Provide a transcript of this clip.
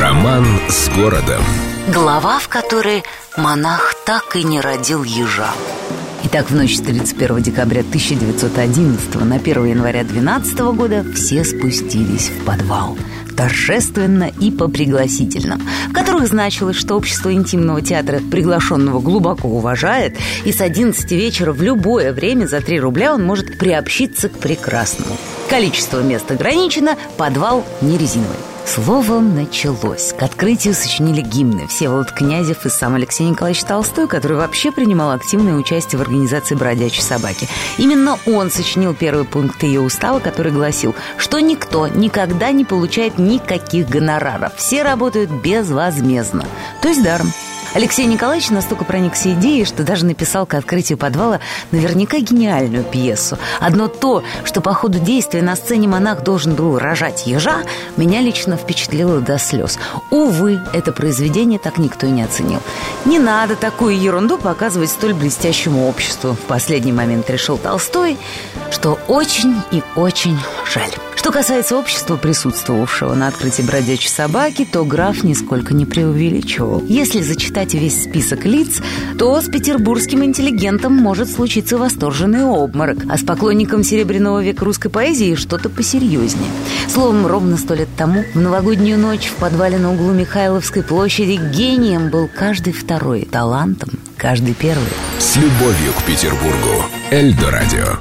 Роман с городом. Глава, в которой монах так и не родил ежа. Итак, в ночь с 31 декабря 1911 на 1 января 12 года все спустились в подвал торжественно и по пригласительным, в которых значилось, что общество интимного театра приглашенного глубоко уважает, и с 11 вечера в любое время за 3 рубля он может приобщиться к прекрасному. Количество мест ограничено, подвал не резиновый. Словом, началось. К открытию сочинили гимны Всеволод Князев и сам Алексей Николаевич Толстой, который вообще принимал активное участие в организации «Бродячей собаки». Именно он сочинил первый пункт ее устава, который гласил, что никто никогда не получает никаких гонораров. Все работают безвозмездно, то есть даром. Алексей Николаевич настолько проникся идеей, что даже написал к открытию подвала наверняка гениальную пьесу. Одно то, что по ходу действия на сцене монах должен был рожать ежа, меня лично впечатлило до слез. Увы, это произведение так никто и не оценил. Не надо такую ерунду показывать столь блестящему обществу. В последний момент решил Толстой, что очень и очень жаль. Что касается общества, присутствовавшего на открытии бродячей собаки, то граф нисколько не преувеличивал. Если зачитать весь список лиц, то с петербургским интеллигентом может случиться восторженный обморок, а с поклонником Серебряного века русской поэзии что-то посерьезнее. Словом, ровно сто лет тому, в новогоднюю ночь в подвале на углу Михайловской площади гением был каждый второй, талантом каждый первый. С любовью к Петербургу. Эльдо радио.